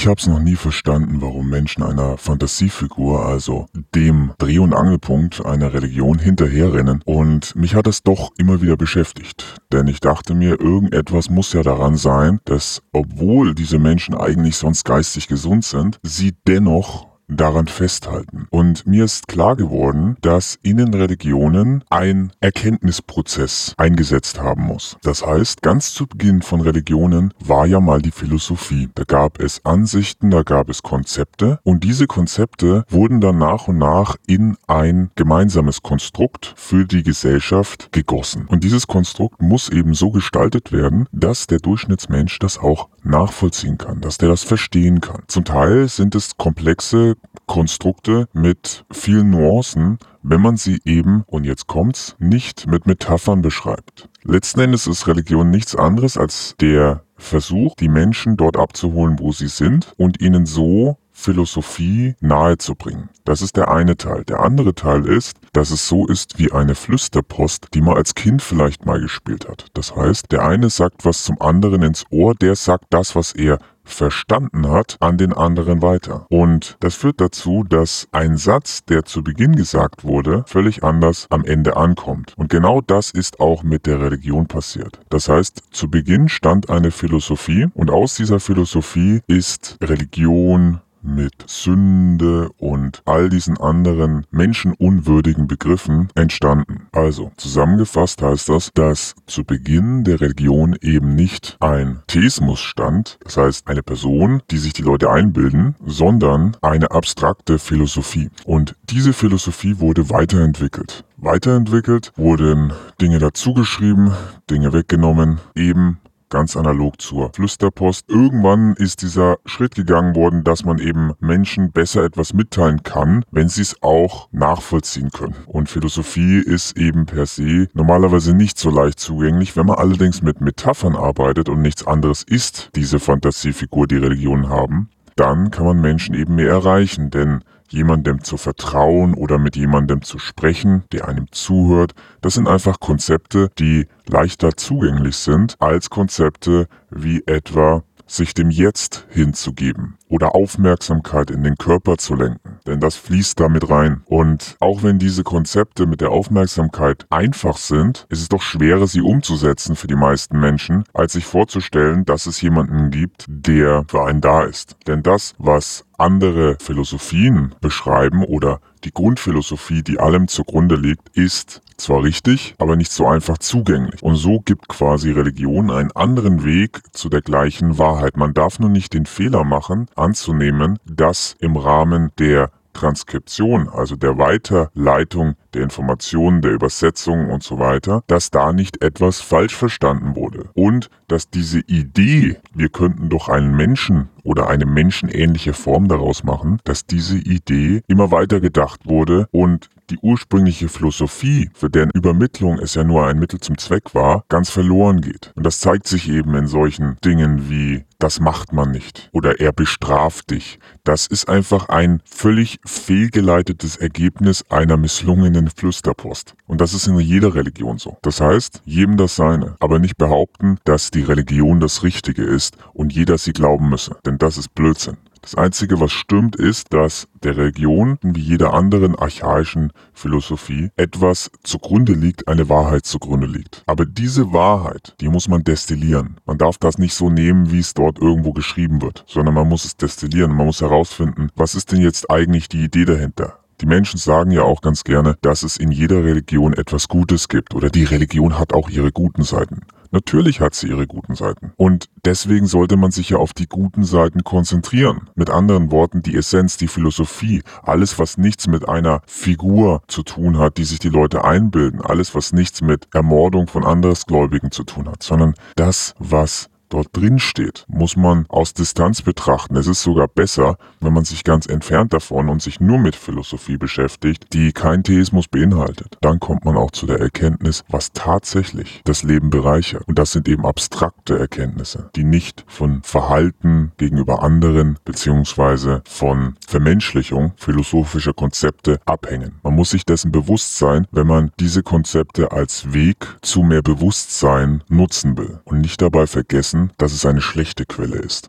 Ich hab's noch nie verstanden, warum Menschen einer Fantasiefigur, also dem Dreh- und Angelpunkt einer Religion hinterherrennen und mich hat es doch immer wieder beschäftigt. Denn ich dachte mir, irgendetwas muss ja daran sein, dass obwohl diese Menschen eigentlich sonst geistig gesund sind, sie dennoch daran festhalten. Und mir ist klar geworden, dass in den Religionen ein Erkenntnisprozess eingesetzt haben muss. Das heißt, ganz zu Beginn von Religionen war ja mal die Philosophie. Da gab es Ansichten, da gab es Konzepte und diese Konzepte wurden dann nach und nach in ein gemeinsames Konstrukt für die Gesellschaft gegossen. Und dieses Konstrukt muss eben so gestaltet werden, dass der Durchschnittsmensch das auch nachvollziehen kann, dass der das verstehen kann. Zum Teil sind es komplexe Konstrukte mit vielen Nuancen, wenn man sie eben, und jetzt kommt's, nicht mit Metaphern beschreibt. Letzten Endes ist Religion nichts anderes als der Versuch, die Menschen dort abzuholen, wo sie sind und ihnen so Philosophie nahezubringen. Das ist der eine Teil. Der andere Teil ist, dass es so ist wie eine Flüsterpost, die man als Kind vielleicht mal gespielt hat. Das heißt, der eine sagt was zum anderen ins Ohr, der sagt das, was er verstanden hat, an den anderen weiter. Und das führt dazu, dass ein Satz, der zu Beginn gesagt wurde, völlig anders am Ende ankommt. Und genau das ist auch mit der Religion passiert. Das heißt, zu Beginn stand eine Philosophie und aus dieser Philosophie ist Religion, mit Sünde und all diesen anderen menschenunwürdigen Begriffen entstanden. Also zusammengefasst heißt das, dass zu Beginn der Religion eben nicht ein Theismus stand, das heißt eine Person, die sich die Leute einbilden, sondern eine abstrakte Philosophie. Und diese Philosophie wurde weiterentwickelt. Weiterentwickelt wurden Dinge dazugeschrieben, Dinge weggenommen, eben ganz analog zur Flüsterpost. Irgendwann ist dieser Schritt gegangen worden, dass man eben Menschen besser etwas mitteilen kann, wenn sie es auch nachvollziehen können. Und Philosophie ist eben per se normalerweise nicht so leicht zugänglich. Wenn man allerdings mit Metaphern arbeitet und nichts anderes ist diese Fantasiefigur, die Religionen haben, dann kann man Menschen eben mehr erreichen, denn jemandem zu vertrauen oder mit jemandem zu sprechen, der einem zuhört, das sind einfach Konzepte, die leichter zugänglich sind als Konzepte wie etwa sich dem Jetzt hinzugeben oder Aufmerksamkeit in den Körper zu lenken. Denn das fließt damit rein. Und auch wenn diese Konzepte mit der Aufmerksamkeit einfach sind, ist es doch schwerer, sie umzusetzen für die meisten Menschen, als sich vorzustellen, dass es jemanden gibt, der für einen da ist. Denn das, was andere Philosophien beschreiben oder die Grundphilosophie, die allem zugrunde liegt, ist zwar richtig, aber nicht so einfach zugänglich. Und so gibt quasi Religion einen anderen Weg zu der gleichen Wahrheit. Man darf nur nicht den Fehler machen, anzunehmen, dass im Rahmen der Transkription, also der Weiterleitung der Informationen, der Übersetzung und so weiter, dass da nicht etwas falsch verstanden wurde. Und dass diese Idee, wir könnten doch einen Menschen oder eine menschenähnliche Form daraus machen, dass diese Idee immer weiter gedacht wurde und die ursprüngliche Philosophie, für deren Übermittlung es ja nur ein Mittel zum Zweck war, ganz verloren geht. Und das zeigt sich eben in solchen Dingen wie das macht man nicht oder er bestraft dich. Das ist einfach ein völlig fehlgeleitetes Ergebnis einer misslungenen Flüsterpost. Und das ist in jeder Religion so. Das heißt, jedem das seine, aber nicht behaupten, dass die Religion das Richtige ist und jeder sie glauben müsse, denn das ist Blödsinn. Das Einzige, was stimmt, ist, dass der Religion, wie jeder anderen archaischen Philosophie, etwas zugrunde liegt, eine Wahrheit zugrunde liegt. Aber diese Wahrheit, die muss man destillieren. Man darf das nicht so nehmen, wie es dort irgendwo geschrieben wird, sondern man muss es destillieren. Man muss herausfinden, was ist denn jetzt eigentlich die Idee dahinter? Die Menschen sagen ja auch ganz gerne, dass es in jeder Religion etwas Gutes gibt oder die Religion hat auch ihre guten Seiten. Natürlich hat sie ihre guten Seiten. Und deswegen sollte man sich ja auf die guten Seiten konzentrieren. Mit anderen Worten, die Essenz, die Philosophie, alles, was nichts mit einer Figur zu tun hat, die sich die Leute einbilden, alles, was nichts mit Ermordung von Andersgläubigen zu tun hat, sondern das, was dort drin steht, muss man aus Distanz betrachten. Es ist sogar besser, wenn man sich ganz entfernt davon und sich nur mit Philosophie beschäftigt, die kein Theismus beinhaltet. Dann kommt man auch zu der Erkenntnis, was tatsächlich das Leben bereichert. Und das sind eben abstrakte Erkenntnisse, die nicht von Verhalten gegenüber anderen beziehungsweise von Vermenschlichung philosophischer Konzepte abhängen. Man muss sich dessen bewusst sein, wenn man diese Konzepte als Weg zu mehr Bewusstsein nutzen will und nicht dabei vergessen, dass es eine schlechte Quelle ist.